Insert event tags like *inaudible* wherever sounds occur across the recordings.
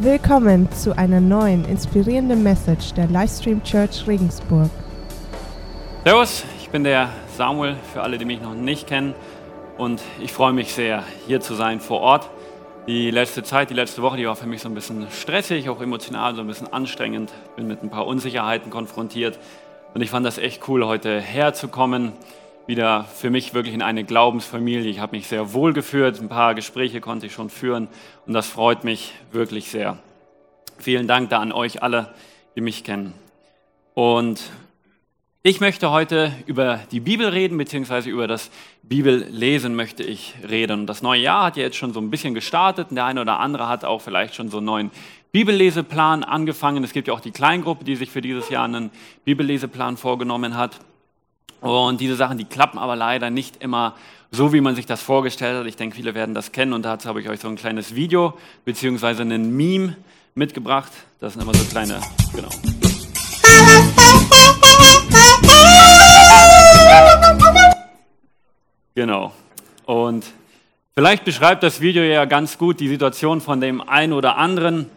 Willkommen zu einer neuen inspirierenden Message der Livestream Church Regensburg. Servus, ich bin der Samuel, für alle, die mich noch nicht kennen. Und ich freue mich sehr, hier zu sein vor Ort. Die letzte Zeit, die letzte Woche, die war für mich so ein bisschen stressig, auch emotional so ein bisschen anstrengend. Bin mit ein paar Unsicherheiten konfrontiert. Und ich fand das echt cool, heute herzukommen. Wieder für mich wirklich in eine Glaubensfamilie. Ich habe mich sehr wohl geführt. Ein paar Gespräche konnte ich schon führen. Und das freut mich wirklich sehr. Vielen Dank da an euch alle, die mich kennen. Und ich möchte heute über die Bibel reden, beziehungsweise über das Bibellesen möchte ich reden. Und das neue Jahr hat ja jetzt schon so ein bisschen gestartet. Und der eine oder andere hat auch vielleicht schon so einen neuen Bibelleseplan angefangen. Es gibt ja auch die Kleingruppe, die sich für dieses Jahr einen Bibelleseplan vorgenommen hat. Und diese Sachen, die klappen aber leider nicht immer so, wie man sich das vorgestellt hat. Ich denke, viele werden das kennen und dazu habe ich euch so ein kleines Video beziehungsweise einen Meme mitgebracht. Das sind immer so kleine, genau. Genau. Und vielleicht beschreibt das Video ja ganz gut die Situation von dem einen oder anderen.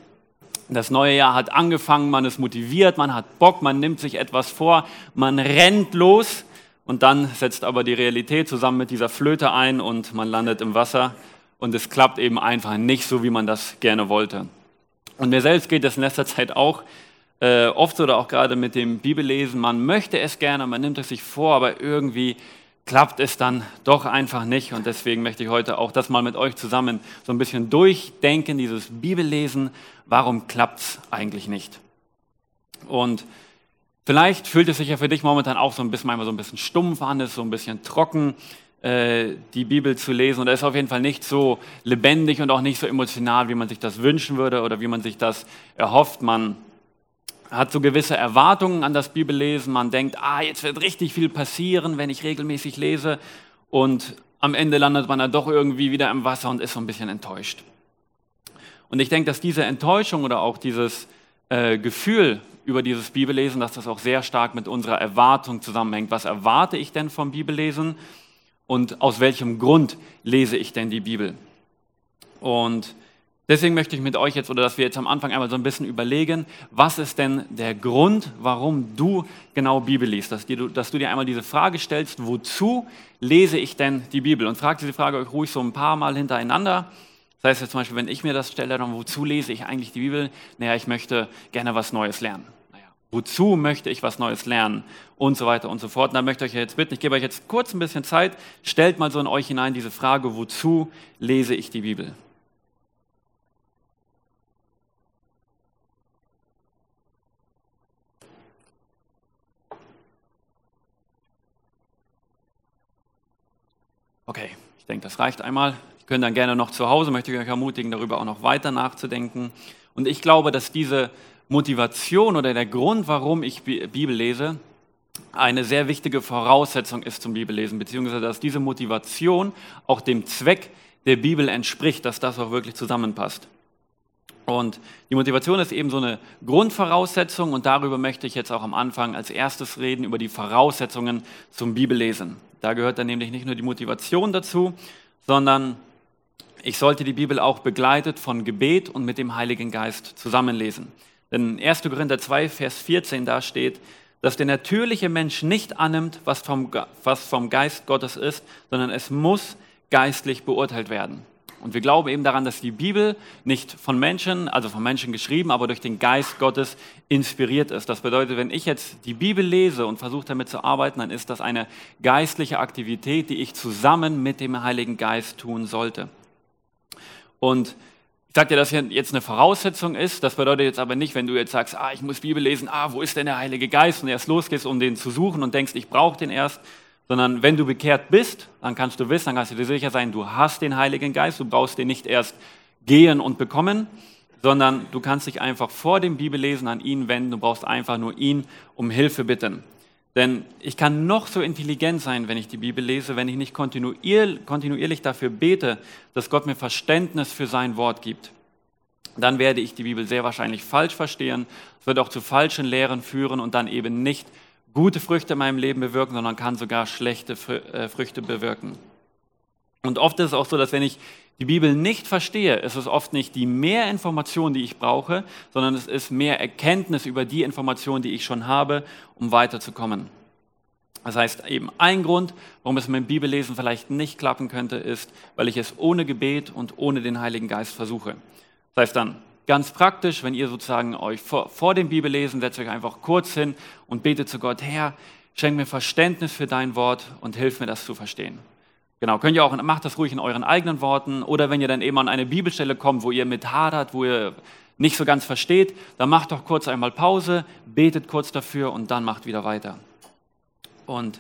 Das neue Jahr hat angefangen, man ist motiviert, man hat Bock, man nimmt sich etwas vor, man rennt los und dann setzt aber die Realität zusammen mit dieser Flöte ein und man landet im Wasser und es klappt eben einfach nicht so, wie man das gerne wollte. Und mir selbst geht es in letzter Zeit auch äh, oft oder auch gerade mit dem Bibellesen, man möchte es gerne, man nimmt es sich vor, aber irgendwie klappt es dann doch einfach nicht. Und deswegen möchte ich heute auch das mal mit euch zusammen so ein bisschen durchdenken, dieses Bibellesen. Warum klappt es eigentlich nicht? Und vielleicht fühlt es sich ja für dich momentan auch so ein bisschen, manchmal so ein bisschen stumpf an, ist so ein bisschen trocken, äh, die Bibel zu lesen. Und er ist auf jeden Fall nicht so lebendig und auch nicht so emotional, wie man sich das wünschen würde oder wie man sich das erhofft. Man hat so gewisse Erwartungen an das Bibellesen. Man denkt, ah, jetzt wird richtig viel passieren, wenn ich regelmäßig lese. Und am Ende landet man dann doch irgendwie wieder im Wasser und ist so ein bisschen enttäuscht. Und ich denke, dass diese Enttäuschung oder auch dieses äh, Gefühl über dieses Bibellesen, dass das auch sehr stark mit unserer Erwartung zusammenhängt. Was erwarte ich denn vom Bibellesen und aus welchem Grund lese ich denn die Bibel? Und Deswegen möchte ich mit euch jetzt, oder dass wir jetzt am Anfang einmal so ein bisschen überlegen, was ist denn der Grund, warum du genau Bibel liest? Dass, du, dass du dir einmal diese Frage stellst, wozu lese ich denn die Bibel? Und fragt diese Frage euch ruhig so ein paar Mal hintereinander. Das heißt jetzt zum Beispiel, wenn ich mir das stelle, dann wozu lese ich eigentlich die Bibel? Naja, ich möchte gerne was Neues lernen. Naja, wozu möchte ich was Neues lernen? Und so weiter und so fort. Und da möchte ich euch jetzt bitten, ich gebe euch jetzt kurz ein bisschen Zeit, stellt mal so in euch hinein diese Frage, wozu lese ich die Bibel? Okay, ich denke, das reicht einmal. Könnte dann gerne noch zu Hause, möchte ich euch ermutigen, darüber auch noch weiter nachzudenken. Und ich glaube, dass diese Motivation oder der Grund, warum ich Bibel lese, eine sehr wichtige Voraussetzung ist zum Bibellesen, beziehungsweise dass diese Motivation auch dem Zweck der Bibel entspricht, dass das auch wirklich zusammenpasst. Und die Motivation ist eben so eine Grundvoraussetzung und darüber möchte ich jetzt auch am Anfang als erstes reden, über die Voraussetzungen zum Bibellesen. Da gehört dann nämlich nicht nur die Motivation dazu, sondern ich sollte die Bibel auch begleitet von Gebet und mit dem Heiligen Geist zusammenlesen. Denn 1. Korinther 2, Vers 14, da steht, dass der natürliche Mensch nicht annimmt, was vom, was vom Geist Gottes ist, sondern es muss geistlich beurteilt werden. Und wir glauben eben daran, dass die Bibel nicht von Menschen, also von Menschen geschrieben, aber durch den Geist Gottes inspiriert ist. Das bedeutet, wenn ich jetzt die Bibel lese und versuche damit zu arbeiten, dann ist das eine geistliche Aktivität, die ich zusammen mit dem Heiligen Geist tun sollte. Und ich sage dir, dass hier jetzt eine Voraussetzung ist. Das bedeutet jetzt aber nicht, wenn du jetzt sagst, ah, ich muss Bibel lesen, ah, wo ist denn der Heilige Geist? Und erst losgehst, um den zu suchen und denkst, ich brauche den erst, sondern wenn du bekehrt bist, dann kannst du wissen, dann kannst du dir sicher sein, du hast den Heiligen Geist, du brauchst den nicht erst gehen und bekommen, sondern du kannst dich einfach vor dem Bibellesen an ihn wenden, du brauchst einfach nur ihn um Hilfe bitten. Denn ich kann noch so intelligent sein, wenn ich die Bibel lese, wenn ich nicht kontinuierlich dafür bete, dass Gott mir Verständnis für sein Wort gibt. Dann werde ich die Bibel sehr wahrscheinlich falsch verstehen, es wird auch zu falschen Lehren führen und dann eben nicht gute Früchte in meinem Leben bewirken, sondern kann sogar schlechte äh, Früchte bewirken. Und oft ist es auch so, dass wenn ich die Bibel nicht verstehe, ist es oft nicht die mehr Information, die ich brauche, sondern es ist mehr Erkenntnis über die Information, die ich schon habe, um weiterzukommen. Das heißt, eben ein Grund, warum es mit dem Bibellesen vielleicht nicht klappen könnte, ist, weil ich es ohne Gebet und ohne den Heiligen Geist versuche. Das heißt dann, ganz praktisch, wenn ihr sozusagen euch vor, vor dem Bibellesen setzt euch einfach kurz hin und betet zu Gott, Herr, schenk mir Verständnis für dein Wort und hilf mir das zu verstehen. Genau, könnt ihr auch, macht das ruhig in euren eigenen Worten oder wenn ihr dann eben an eine Bibelstelle kommt, wo ihr mit hadert, wo ihr nicht so ganz versteht, dann macht doch kurz einmal Pause, betet kurz dafür und dann macht wieder weiter. Und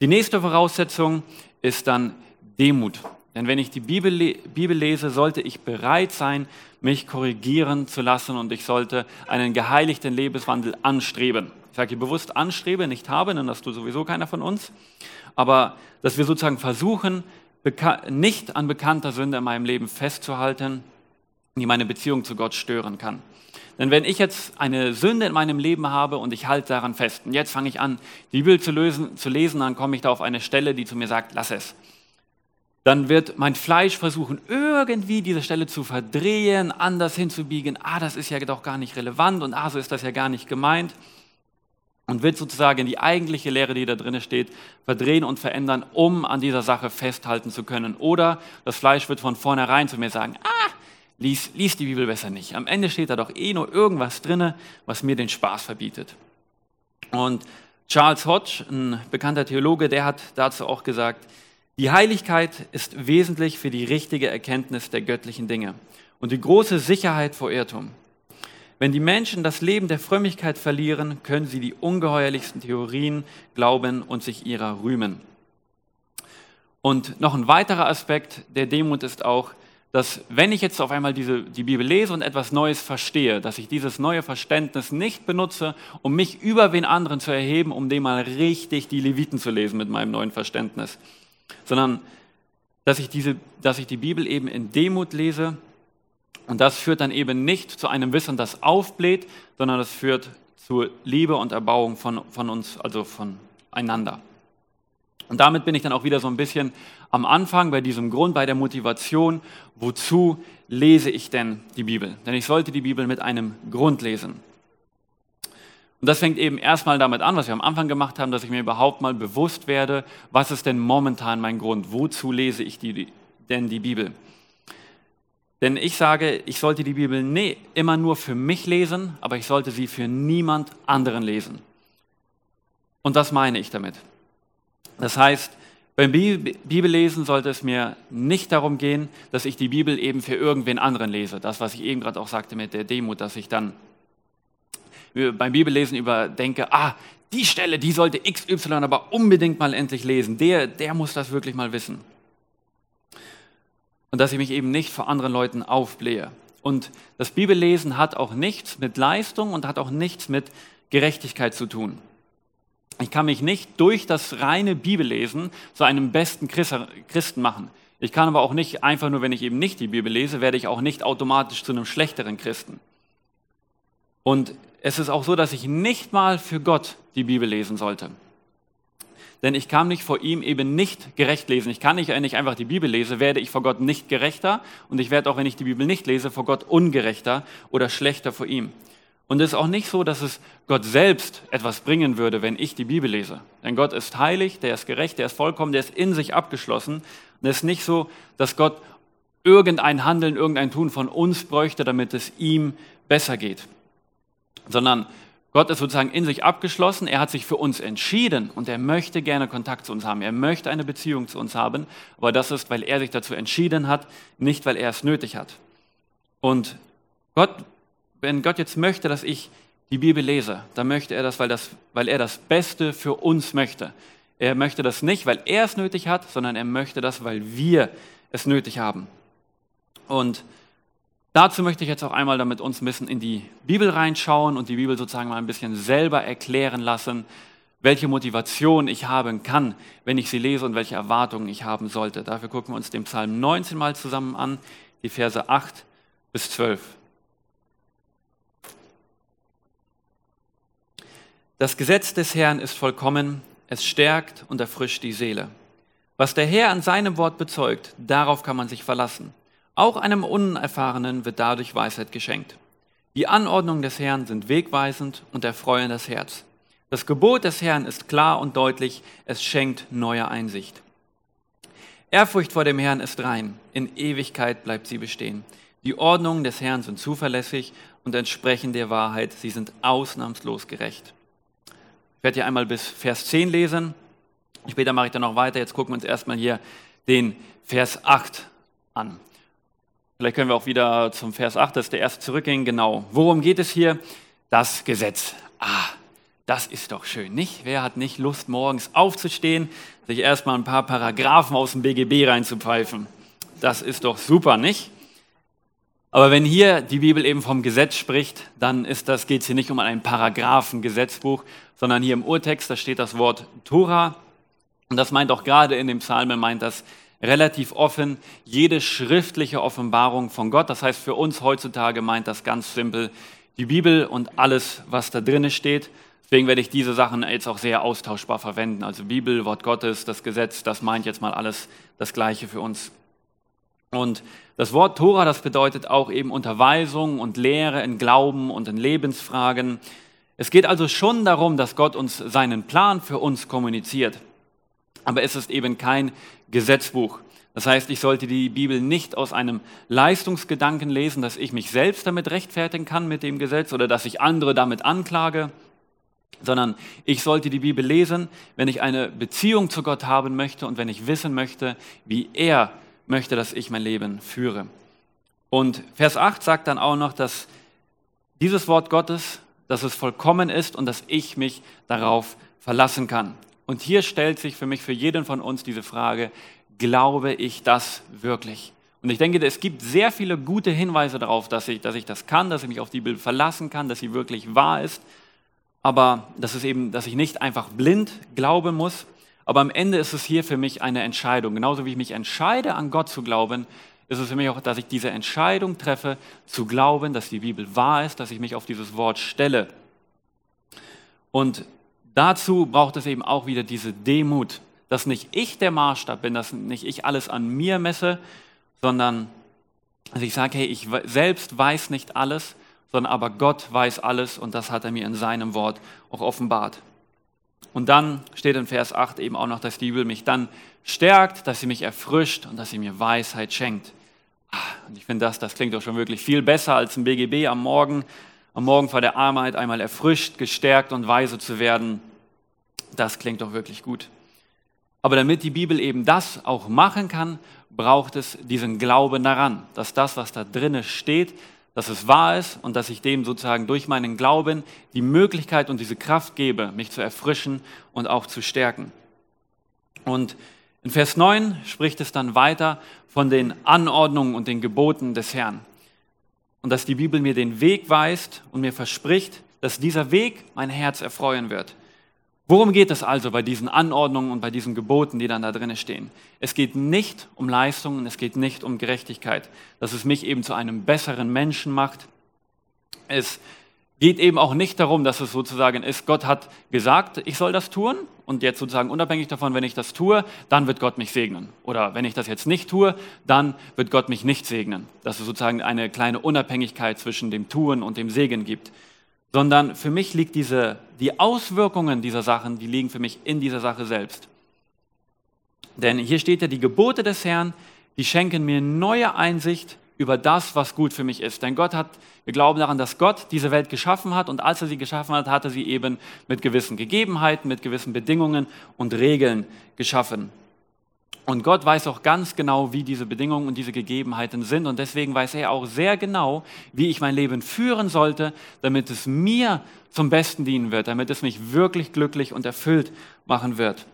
die nächste Voraussetzung ist dann Demut. Denn wenn ich die Bibel, Bibel lese, sollte ich bereit sein, mich korrigieren zu lassen und ich sollte einen geheiligten Lebenswandel anstreben. Ich sage hier bewusst anstrebe, nicht habe, denn das tut sowieso keiner von uns. Aber dass wir sozusagen versuchen, nicht an bekannter Sünde in meinem Leben festzuhalten, die meine Beziehung zu Gott stören kann. Denn wenn ich jetzt eine Sünde in meinem Leben habe und ich halte daran fest und jetzt fange ich an, die Bibel zu, lösen, zu lesen, dann komme ich da auf eine Stelle, die zu mir sagt, lass es. Dann wird mein Fleisch versuchen, irgendwie diese Stelle zu verdrehen, anders hinzubiegen. Ah, das ist ja doch gar nicht relevant und ah, so ist das ja gar nicht gemeint. Und wird sozusagen die eigentliche Lehre, die da drin steht, verdrehen und verändern, um an dieser Sache festhalten zu können. Oder das Fleisch wird von vornherein zu mir sagen, ah, lies, lies die Bibel besser nicht. Am Ende steht da doch eh nur irgendwas drin, was mir den Spaß verbietet. Und Charles Hodge, ein bekannter Theologe, der hat dazu auch gesagt, die Heiligkeit ist wesentlich für die richtige Erkenntnis der göttlichen Dinge und die große Sicherheit vor Irrtum. Wenn die Menschen das Leben der Frömmigkeit verlieren, können sie die ungeheuerlichsten Theorien glauben und sich ihrer rühmen. Und noch ein weiterer Aspekt der Demut ist auch, dass wenn ich jetzt auf einmal diese, die Bibel lese und etwas Neues verstehe, dass ich dieses neue Verständnis nicht benutze, um mich über wen anderen zu erheben, um dem mal richtig die Leviten zu lesen mit meinem neuen Verständnis, sondern dass ich, diese, dass ich die Bibel eben in Demut lese und das führt dann eben nicht zu einem Wissen, das aufbläht, sondern das führt zur Liebe und Erbauung von, von uns, also voneinander. Und damit bin ich dann auch wieder so ein bisschen am Anfang bei diesem Grund, bei der Motivation, wozu lese ich denn die Bibel? Denn ich sollte die Bibel mit einem Grund lesen. Und das fängt eben erstmal damit an, was wir am Anfang gemacht haben, dass ich mir überhaupt mal bewusst werde, was ist denn momentan mein Grund? Wozu lese ich die, denn die Bibel? Denn ich sage, ich sollte die Bibel nie, immer nur für mich lesen, aber ich sollte sie für niemand anderen lesen. Und das meine ich damit. Das heißt, beim Bibellesen sollte es mir nicht darum gehen, dass ich die Bibel eben für irgendwen anderen lese. Das, was ich eben gerade auch sagte mit der Demut, dass ich dann beim Bibellesen überdenke, ah, die Stelle, die sollte XY aber unbedingt mal endlich lesen. Der, der muss das wirklich mal wissen. Und dass ich mich eben nicht vor anderen Leuten aufblähe. Und das Bibellesen hat auch nichts mit Leistung und hat auch nichts mit Gerechtigkeit zu tun. Ich kann mich nicht durch das reine Bibellesen zu einem besten Christen machen. Ich kann aber auch nicht, einfach nur wenn ich eben nicht die Bibel lese, werde ich auch nicht automatisch zu einem schlechteren Christen. Und es ist auch so, dass ich nicht mal für Gott die Bibel lesen sollte. Denn ich kann mich vor ihm eben nicht gerecht lesen. Ich kann nicht, wenn ich einfach die Bibel lese, werde ich vor Gott nicht gerechter und ich werde auch, wenn ich die Bibel nicht lese, vor Gott ungerechter oder schlechter vor ihm. Und es ist auch nicht so, dass es Gott selbst etwas bringen würde, wenn ich die Bibel lese. Denn Gott ist heilig, der ist gerecht, der ist vollkommen, der ist in sich abgeschlossen. Und es ist nicht so, dass Gott irgendein Handeln, irgendein Tun von uns bräuchte, damit es ihm besser geht. Sondern Gott ist sozusagen in sich abgeschlossen, er hat sich für uns entschieden und er möchte gerne Kontakt zu uns haben, er möchte eine Beziehung zu uns haben, aber das ist, weil er sich dazu entschieden hat, nicht weil er es nötig hat. Und Gott wenn Gott jetzt möchte, dass ich die Bibel lese, dann möchte er das, weil, das, weil er das Beste für uns möchte. Er möchte das nicht, weil er es nötig hat, sondern er möchte das, weil wir es nötig haben. Und dazu möchte ich jetzt auch einmal damit uns ein bisschen in die Bibel reinschauen und die Bibel sozusagen mal ein bisschen selber erklären lassen, welche Motivation ich haben kann, wenn ich sie lese und welche Erwartungen ich haben sollte. Dafür gucken wir uns den Psalm 19 mal zusammen an, die Verse 8 bis 12. Das Gesetz des Herrn ist vollkommen, es stärkt und erfrischt die Seele. Was der Herr an seinem Wort bezeugt, darauf kann man sich verlassen. Auch einem Unerfahrenen wird dadurch Weisheit geschenkt. Die Anordnungen des Herrn sind wegweisend und erfreuen das Herz. Das Gebot des Herrn ist klar und deutlich, es schenkt neue Einsicht. Ehrfurcht vor dem Herrn ist rein, in Ewigkeit bleibt sie bestehen. Die Ordnungen des Herrn sind zuverlässig und entsprechen der Wahrheit, sie sind ausnahmslos gerecht. Ich werde hier einmal bis Vers 10 lesen, später mache ich dann noch weiter, jetzt gucken wir uns erstmal hier den Vers 8 an. Vielleicht können wir auch wieder zum Vers 8, das ist der erste zurückgehen. Genau. Worum geht es hier? Das Gesetz. Ah, das ist doch schön, nicht? Wer hat nicht Lust, morgens aufzustehen, sich erstmal ein paar Paragraphen aus dem BGB reinzupfeifen? Das ist doch super, nicht? Aber wenn hier die Bibel eben vom Gesetz spricht, dann geht es hier nicht um ein Paragraphengesetzbuch, sondern hier im Urtext, da steht das Wort Tora. Und das meint auch gerade in dem Psalm, meint das relativ offen, jede schriftliche Offenbarung von Gott. Das heißt, für uns heutzutage meint das ganz simpel die Bibel und alles, was da drin steht. Deswegen werde ich diese Sachen jetzt auch sehr austauschbar verwenden. Also Bibel, Wort Gottes, das Gesetz, das meint jetzt mal alles das Gleiche für uns. Und das Wort Tora, das bedeutet auch eben Unterweisung und Lehre in Glauben und in Lebensfragen. Es geht also schon darum, dass Gott uns seinen Plan für uns kommuniziert. Aber es ist eben kein Gesetzbuch. Das heißt, ich sollte die Bibel nicht aus einem Leistungsgedanken lesen, dass ich mich selbst damit rechtfertigen kann mit dem Gesetz oder dass ich andere damit anklage, sondern ich sollte die Bibel lesen, wenn ich eine Beziehung zu Gott haben möchte und wenn ich wissen möchte, wie er möchte, dass ich mein Leben führe. Und Vers 8 sagt dann auch noch, dass dieses Wort Gottes, dass es vollkommen ist und dass ich mich darauf verlassen kann. Und hier stellt sich für mich, für jeden von uns diese Frage, glaube ich das wirklich? Und ich denke, es gibt sehr viele gute Hinweise darauf, dass ich, dass ich das kann, dass ich mich auf die Bibel verlassen kann, dass sie wirklich wahr ist aber das ist eben, dass ich nicht einfach blind glauben muss. Aber am Ende ist es hier für mich eine Entscheidung. Genauso wie ich mich entscheide, an Gott zu glauben, ist es für mich auch, dass ich diese Entscheidung treffe, zu glauben, dass die Bibel wahr ist, dass ich mich auf dieses Wort stelle. Und dazu braucht es eben auch wieder diese Demut, dass nicht ich der Maßstab bin, dass nicht ich alles an mir messe, sondern dass ich sage, hey, ich selbst weiß nicht alles, sondern aber Gott weiß alles und das hat er mir in seinem Wort auch offenbart. Und dann steht in Vers 8 eben auch noch, dass die Bibel mich dann stärkt, dass sie mich erfrischt und dass sie mir Weisheit schenkt. Ah, und ich finde das, das klingt doch schon wirklich viel besser als ein BGB am Morgen, am Morgen vor der Armheit einmal erfrischt, gestärkt und weise zu werden. Das klingt doch wirklich gut. Aber damit die Bibel eben das auch machen kann, braucht es diesen Glauben daran, dass das, was da drinne steht, dass es wahr ist und dass ich dem sozusagen durch meinen Glauben die Möglichkeit und diese Kraft gebe, mich zu erfrischen und auch zu stärken. Und in Vers 9 spricht es dann weiter von den Anordnungen und den Geboten des Herrn. Und dass die Bibel mir den Weg weist und mir verspricht, dass dieser Weg mein Herz erfreuen wird. Worum geht es also bei diesen Anordnungen und bei diesen Geboten, die dann da drin stehen? Es geht nicht um Leistungen, es geht nicht um Gerechtigkeit, dass es mich eben zu einem besseren Menschen macht. Es geht eben auch nicht darum, dass es sozusagen ist, Gott hat gesagt, ich soll das tun und jetzt sozusagen unabhängig davon, wenn ich das tue, dann wird Gott mich segnen. Oder wenn ich das jetzt nicht tue, dann wird Gott mich nicht segnen. Dass es sozusagen eine kleine Unabhängigkeit zwischen dem Tun und dem Segen gibt sondern für mich liegt diese, die Auswirkungen dieser Sachen, die liegen für mich in dieser Sache selbst. Denn hier steht ja, die Gebote des Herrn, die schenken mir neue Einsicht über das, was gut für mich ist. Denn Gott hat, wir glauben daran, dass Gott diese Welt geschaffen hat und als er sie geschaffen hat, hat er sie eben mit gewissen Gegebenheiten, mit gewissen Bedingungen und Regeln geschaffen. Und Gott weiß auch ganz genau, wie diese Bedingungen und diese Gegebenheiten sind. Und deswegen weiß er auch sehr genau, wie ich mein Leben führen sollte, damit es mir zum Besten dienen wird, damit es mich wirklich glücklich und erfüllt machen wird.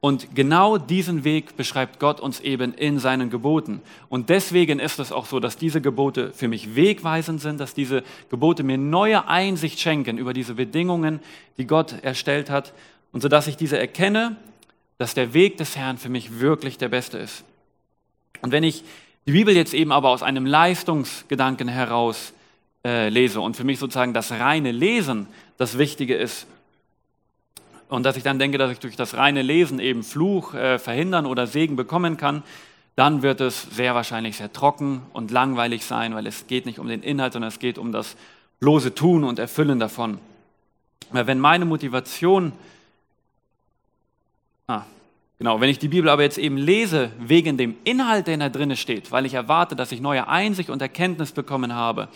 Und genau diesen Weg beschreibt Gott uns eben in seinen Geboten. Und deswegen ist es auch so, dass diese Gebote für mich wegweisend sind, dass diese Gebote mir neue Einsicht schenken über diese Bedingungen, die Gott erstellt hat. Und so dass ich diese erkenne dass der Weg des Herrn für mich wirklich der beste ist. Und wenn ich die Bibel jetzt eben aber aus einem Leistungsgedanken heraus äh, lese und für mich sozusagen das reine Lesen das Wichtige ist, und dass ich dann denke, dass ich durch das reine Lesen eben Fluch äh, verhindern oder Segen bekommen kann, dann wird es sehr wahrscheinlich sehr trocken und langweilig sein, weil es geht nicht um den Inhalt, sondern es geht um das bloße Tun und Erfüllen davon. Weil wenn meine Motivation, genau, wenn ich die Bibel aber jetzt eben lese wegen dem Inhalt, der da drin steht, weil ich erwarte, dass ich neue Einsicht und Erkenntnis bekommen habe,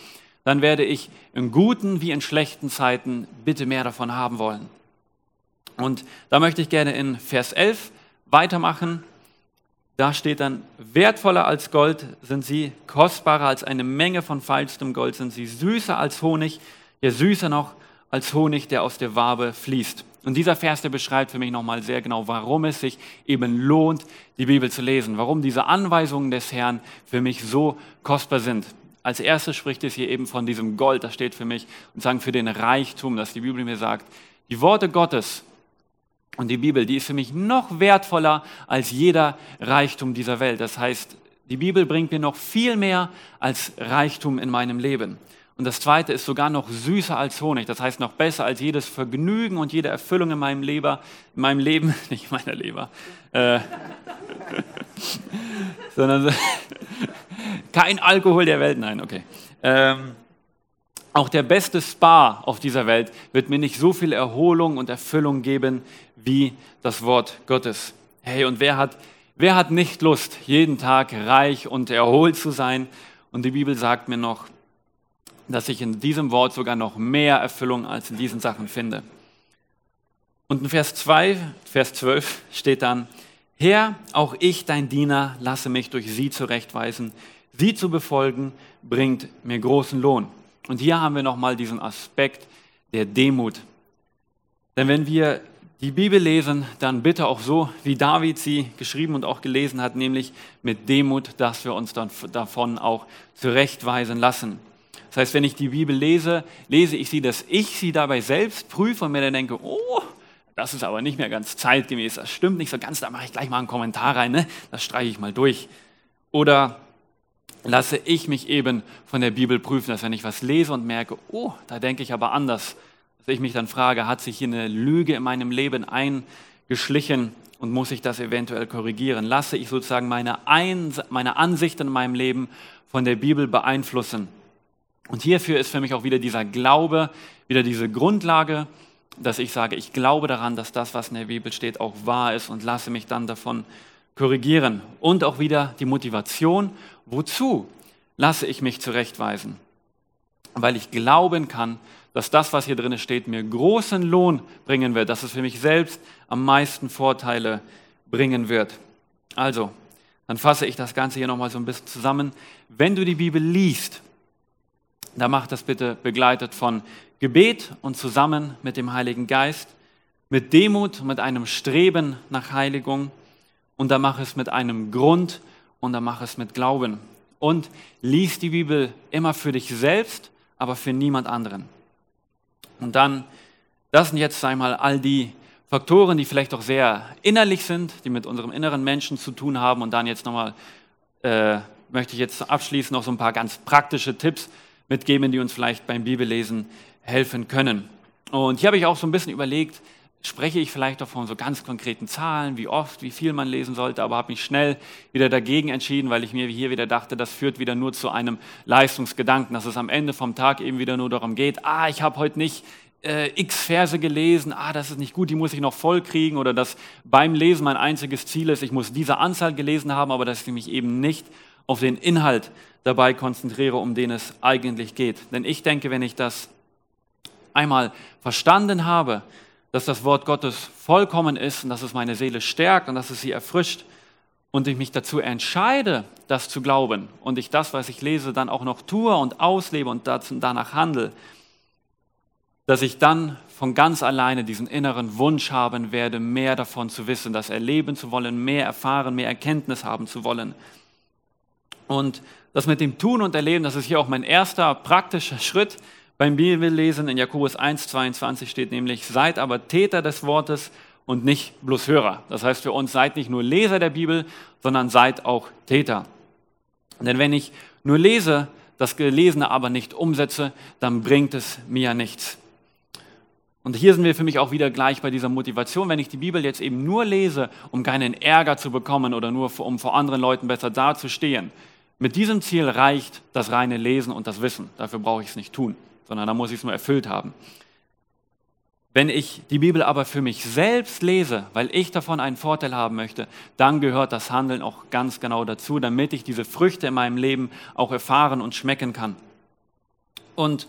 dann werde ich in guten wie in schlechten Zeiten bitte mehr davon haben wollen. Und da möchte ich gerne in Vers 11 weitermachen. Da steht dann, wertvoller als Gold sind sie, kostbarer als eine Menge von feinstem Gold sind sie, süßer als Honig, ja süßer noch als Honig, der aus der Wabe fließt. Und dieser Vers, der beschreibt für mich nochmal sehr genau, warum es sich eben lohnt, die Bibel zu lesen, warum diese Anweisungen des Herrn für mich so kostbar sind. Als erstes spricht es hier eben von diesem Gold, das steht für mich, und sagen für den Reichtum, dass die Bibel mir sagt, die Worte Gottes und die Bibel, die ist für mich noch wertvoller als jeder Reichtum dieser Welt. Das heißt, die Bibel bringt mir noch viel mehr als Reichtum in meinem Leben. Und das Zweite ist sogar noch süßer als Honig. Das heißt noch besser als jedes Vergnügen und jede Erfüllung in meinem, Leber, in meinem Leben, *laughs* nicht meiner Leber, äh, *laughs* sondern *laughs* kein Alkohol der Welt. Nein, okay. Ähm, auch der beste Spa auf dieser Welt wird mir nicht so viel Erholung und Erfüllung geben wie das Wort Gottes. Hey, und wer hat, wer hat nicht Lust, jeden Tag reich und erholt zu sein? Und die Bibel sagt mir noch, dass ich in diesem Wort sogar noch mehr Erfüllung als in diesen Sachen finde. Und in Vers 2, Vers 12 steht dann, Herr, auch ich, dein Diener, lasse mich durch sie zurechtweisen. Sie zu befolgen, bringt mir großen Lohn. Und hier haben wir nochmal diesen Aspekt der Demut. Denn wenn wir die Bibel lesen, dann bitte auch so, wie David sie geschrieben und auch gelesen hat, nämlich mit Demut, dass wir uns dann davon auch zurechtweisen lassen. Das heißt, wenn ich die Bibel lese, lese ich sie, dass ich sie dabei selbst prüfe und mir dann denke, oh, das ist aber nicht mehr ganz zeitgemäß, das stimmt nicht so ganz, da mache ich gleich mal einen Kommentar rein, ne? das streiche ich mal durch. Oder lasse ich mich eben von der Bibel prüfen, dass wenn ich was lese und merke, oh, da denke ich aber anders, dass ich mich dann frage, hat sich hier eine Lüge in meinem Leben eingeschlichen und muss ich das eventuell korrigieren? Lasse ich sozusagen meine, Ein meine Ansichten in meinem Leben von der Bibel beeinflussen? Und hierfür ist für mich auch wieder dieser Glaube, wieder diese Grundlage, dass ich sage, ich glaube daran, dass das, was in der Bibel steht, auch wahr ist und lasse mich dann davon korrigieren. Und auch wieder die Motivation, wozu lasse ich mich zurechtweisen? Weil ich glauben kann, dass das, was hier drin steht, mir großen Lohn bringen wird, dass es für mich selbst am meisten Vorteile bringen wird. Also, dann fasse ich das Ganze hier nochmal so ein bisschen zusammen. Wenn du die Bibel liest, dann mach das bitte begleitet von Gebet und zusammen mit dem Heiligen Geist, mit Demut, mit einem Streben nach Heiligung und dann mach es mit einem Grund und dann mach es mit Glauben. Und lies die Bibel immer für dich selbst, aber für niemand anderen. Und dann, das sind jetzt einmal all die Faktoren, die vielleicht auch sehr innerlich sind, die mit unserem inneren Menschen zu tun haben. Und dann jetzt nochmal, äh, möchte ich jetzt abschließend noch so ein paar ganz praktische Tipps mitgeben, die uns vielleicht beim Bibellesen helfen können. Und hier habe ich auch so ein bisschen überlegt, spreche ich vielleicht auch von so ganz konkreten Zahlen, wie oft, wie viel man lesen sollte, aber habe mich schnell wieder dagegen entschieden, weil ich mir hier wieder dachte, das führt wieder nur zu einem Leistungsgedanken, dass es am Ende vom Tag eben wieder nur darum geht, ah, ich habe heute nicht äh, x Verse gelesen, ah, das ist nicht gut, die muss ich noch voll kriegen oder dass beim Lesen mein einziges Ziel ist, ich muss diese Anzahl gelesen haben, aber dass ich mich eben nicht auf den Inhalt dabei konzentriere, um den es eigentlich geht. Denn ich denke, wenn ich das einmal verstanden habe, dass das Wort Gottes vollkommen ist und dass es meine Seele stärkt und dass es sie erfrischt und ich mich dazu entscheide, das zu glauben und ich das, was ich lese, dann auch noch tue und auslebe und danach handle, dass ich dann von ganz alleine diesen inneren Wunsch haben werde, mehr davon zu wissen, das erleben zu wollen, mehr erfahren, mehr Erkenntnis haben zu wollen. Und das mit dem Tun und Erleben, das ist hier auch mein erster praktischer Schritt, beim Bibellesen in Jakobus 1, 22 steht nämlich, seid aber Täter des Wortes und nicht bloß Hörer. Das heißt für uns, seid nicht nur Leser der Bibel, sondern seid auch Täter. Denn wenn ich nur lese, das Gelesene aber nicht umsetze, dann bringt es mir nichts. Und hier sind wir für mich auch wieder gleich bei dieser Motivation. Wenn ich die Bibel jetzt eben nur lese, um keinen Ärger zu bekommen oder nur um vor anderen Leuten besser dazustehen, mit diesem Ziel reicht das reine Lesen und das Wissen. Dafür brauche ich es nicht tun, sondern da muss ich es nur erfüllt haben. Wenn ich die Bibel aber für mich selbst lese, weil ich davon einen Vorteil haben möchte, dann gehört das Handeln auch ganz genau dazu, damit ich diese Früchte in meinem Leben auch erfahren und schmecken kann. Und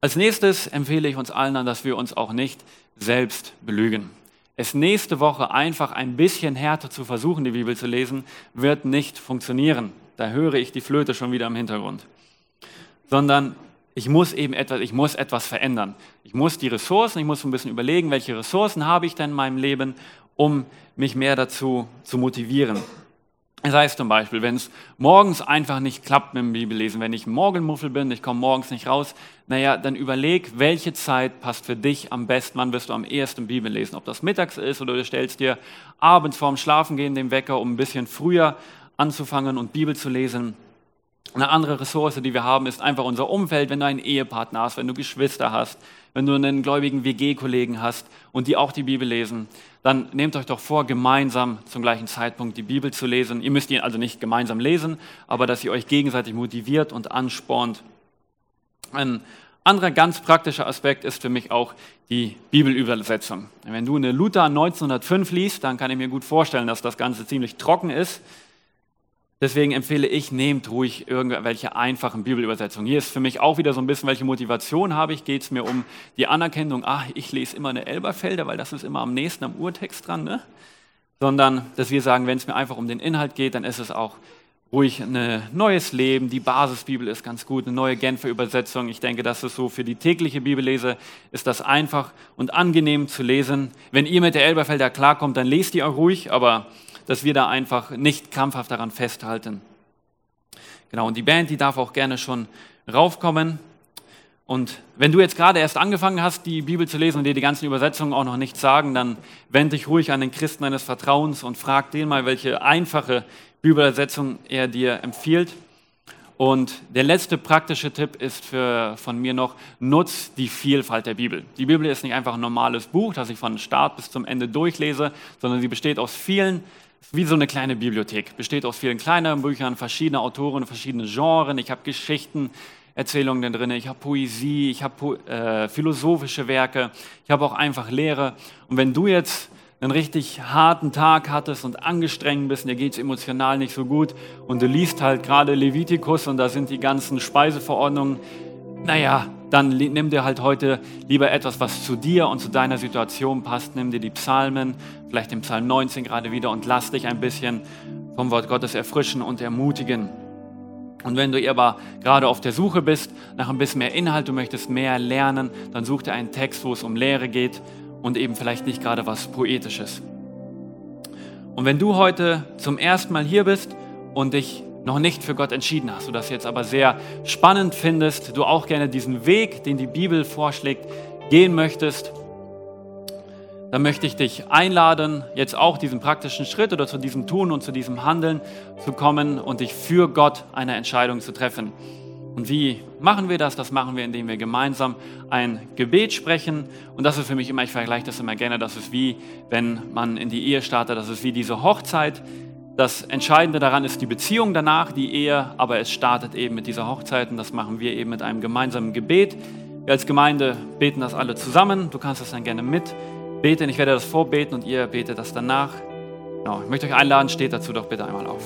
als nächstes empfehle ich uns allen an, dass wir uns auch nicht selbst belügen. Es nächste Woche einfach ein bisschen härter zu versuchen, die Bibel zu lesen, wird nicht funktionieren. Da höre ich die Flöte schon wieder im Hintergrund. Sondern ich muss eben etwas, ich muss etwas verändern. Ich muss die Ressourcen, ich muss ein bisschen überlegen, welche Ressourcen habe ich denn in meinem Leben, um mich mehr dazu zu motivieren. Das heißt zum Beispiel, wenn es morgens einfach nicht klappt mit dem Bibellesen, wenn ich Morgenmuffel bin, ich komme morgens nicht raus, naja, dann überleg, welche Zeit passt für dich am besten, wann wirst du am ehesten Bibel lesen. Ob das mittags ist oder du stellst dir abends vorm Schlafengehen den Wecker, um ein bisschen früher anzufangen und Bibel zu lesen. Eine andere Ressource, die wir haben, ist einfach unser Umfeld. Wenn du einen Ehepartner hast, wenn du Geschwister hast, wenn du einen gläubigen WG-Kollegen hast und die auch die Bibel lesen, dann nehmt euch doch vor, gemeinsam zum gleichen Zeitpunkt die Bibel zu lesen. Ihr müsst ihn also nicht gemeinsam lesen, aber dass ihr euch gegenseitig motiviert und anspornt. Ein anderer ganz praktischer Aspekt ist für mich auch die Bibelübersetzung. Wenn du eine Luther 1905 liest, dann kann ich mir gut vorstellen, dass das Ganze ziemlich trocken ist. Deswegen empfehle ich, nehmt ruhig irgendwelche einfachen Bibelübersetzungen. Hier ist für mich auch wieder so ein bisschen, welche Motivation habe ich? Geht es mir um die Anerkennung, ah, ich lese immer eine Elberfelder, weil das ist immer am nächsten am Urtext dran, ne? Sondern, dass wir sagen, wenn es mir einfach um den Inhalt geht, dann ist es auch ruhig ein neues Leben. Die Basisbibel ist ganz gut, eine neue Genfer Übersetzung. Ich denke, das ist so für die tägliche Bibellese, ist das einfach und angenehm zu lesen. Wenn ihr mit der Elberfelder klarkommt, dann lest ihr auch ruhig, aber dass wir da einfach nicht krampfhaft daran festhalten. Genau, und die Band, die darf auch gerne schon raufkommen. Und wenn du jetzt gerade erst angefangen hast, die Bibel zu lesen und dir die ganzen Übersetzungen auch noch nicht sagen, dann wende dich ruhig an den Christen deines Vertrauens und frag den mal, welche einfache Bibelübersetzung er dir empfiehlt. Und der letzte praktische Tipp ist für, von mir noch, nutz die Vielfalt der Bibel. Die Bibel ist nicht einfach ein normales Buch, das ich von Start bis zum Ende durchlese, sondern sie besteht aus vielen wie so eine kleine Bibliothek. Besteht aus vielen kleineren Büchern, verschiedene Autoren, verschiedene Genres. Ich habe Geschichten, Erzählungen drin, ich habe Poesie, ich habe äh, philosophische Werke, ich habe auch einfach Lehre. Und wenn du jetzt einen richtig harten Tag hattest und angestrengt bist, dir geht es emotional nicht so gut und du liest halt gerade Levitikus und da sind die ganzen Speiseverordnungen, naja, dann nimm dir halt heute lieber etwas, was zu dir und zu deiner Situation passt. Nimm dir die Psalmen, vielleicht den Psalm 19 gerade wieder und lass dich ein bisschen vom Wort Gottes erfrischen und ermutigen. Und wenn du aber gerade auf der Suche bist nach ein bisschen mehr Inhalt, du möchtest mehr lernen, dann such dir einen Text, wo es um Lehre geht und eben vielleicht nicht gerade was Poetisches. Und wenn du heute zum ersten Mal hier bist und dich noch nicht für Gott entschieden hast, du das jetzt aber sehr spannend findest, du auch gerne diesen Weg, den die Bibel vorschlägt, gehen möchtest, dann möchte ich dich einladen, jetzt auch diesen praktischen Schritt oder zu diesem Tun und zu diesem Handeln zu kommen und dich für Gott eine Entscheidung zu treffen. Und wie machen wir das? Das machen wir, indem wir gemeinsam ein Gebet sprechen. Und das ist für mich immer, ich vergleiche das immer gerne, das ist wie, wenn man in die Ehe startet, das ist wie diese Hochzeit, das Entscheidende daran ist die Beziehung danach, die Ehe, aber es startet eben mit dieser Hochzeit und das machen wir eben mit einem gemeinsamen Gebet. Wir als Gemeinde beten das alle zusammen. Du kannst das dann gerne mit beten. Ich werde das vorbeten und ihr betet das danach. Genau. Ich möchte euch einladen, steht dazu doch bitte einmal auf.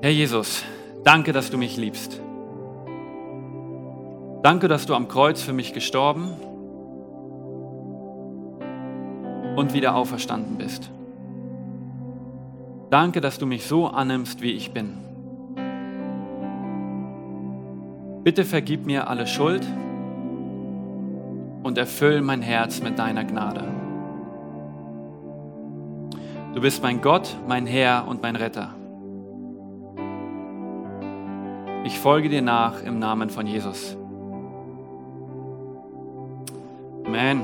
Herr Jesus, danke, dass du mich liebst. Danke, dass du am Kreuz für mich gestorben bist und wieder auferstanden bist. Danke, dass du mich so annimmst, wie ich bin. Bitte vergib mir alle Schuld und erfüll mein Herz mit deiner Gnade. Du bist mein Gott, mein Herr und mein Retter. Ich folge dir nach im Namen von Jesus. Amen.